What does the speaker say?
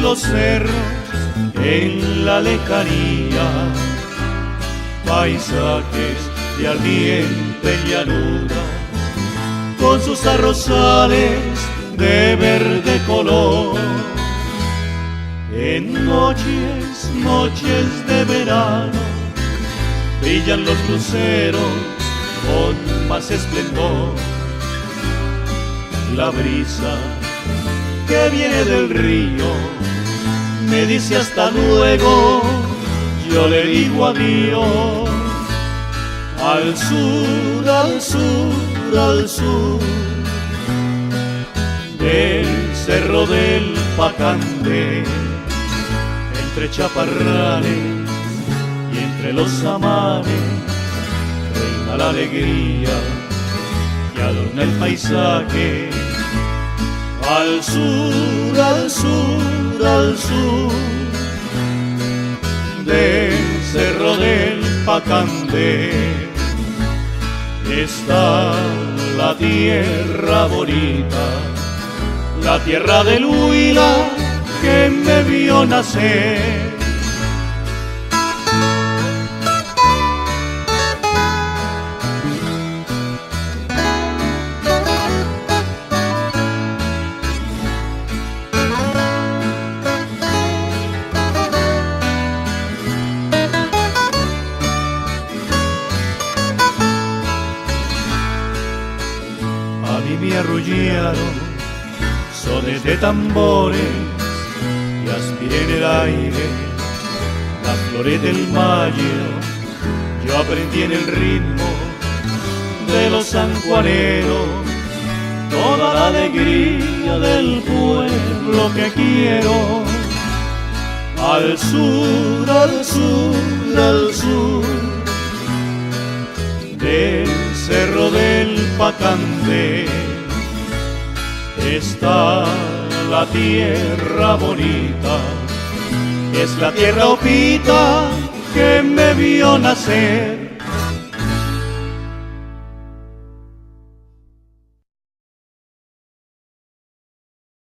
los cerros en la lejanía, paisajes de ardiente llanura, con sus arrozales de verde color. En noches, noches de verano, brillan los luceros con más esplendor. La brisa que viene del río me dice hasta luego, yo le digo adiós. Al sur, al sur, al sur, del cerro del Pacande, entre chaparrales y entre los amares, reina la alegría que adorna el paisaje. Al sur, al sur, al sur, del cerro del Pacande está la tierra bonita, la tierra del Huila que me vio nacer. Mí me arrullaron sones de tambores y aspiré en el aire las flores del mayo. Yo aprendí en el ritmo de los sanjuaneros toda la alegría del pueblo que quiero. Al sur, al sur, al sur, cerro del Pacande está la tierra bonita, es la tierra opita que me vio nacer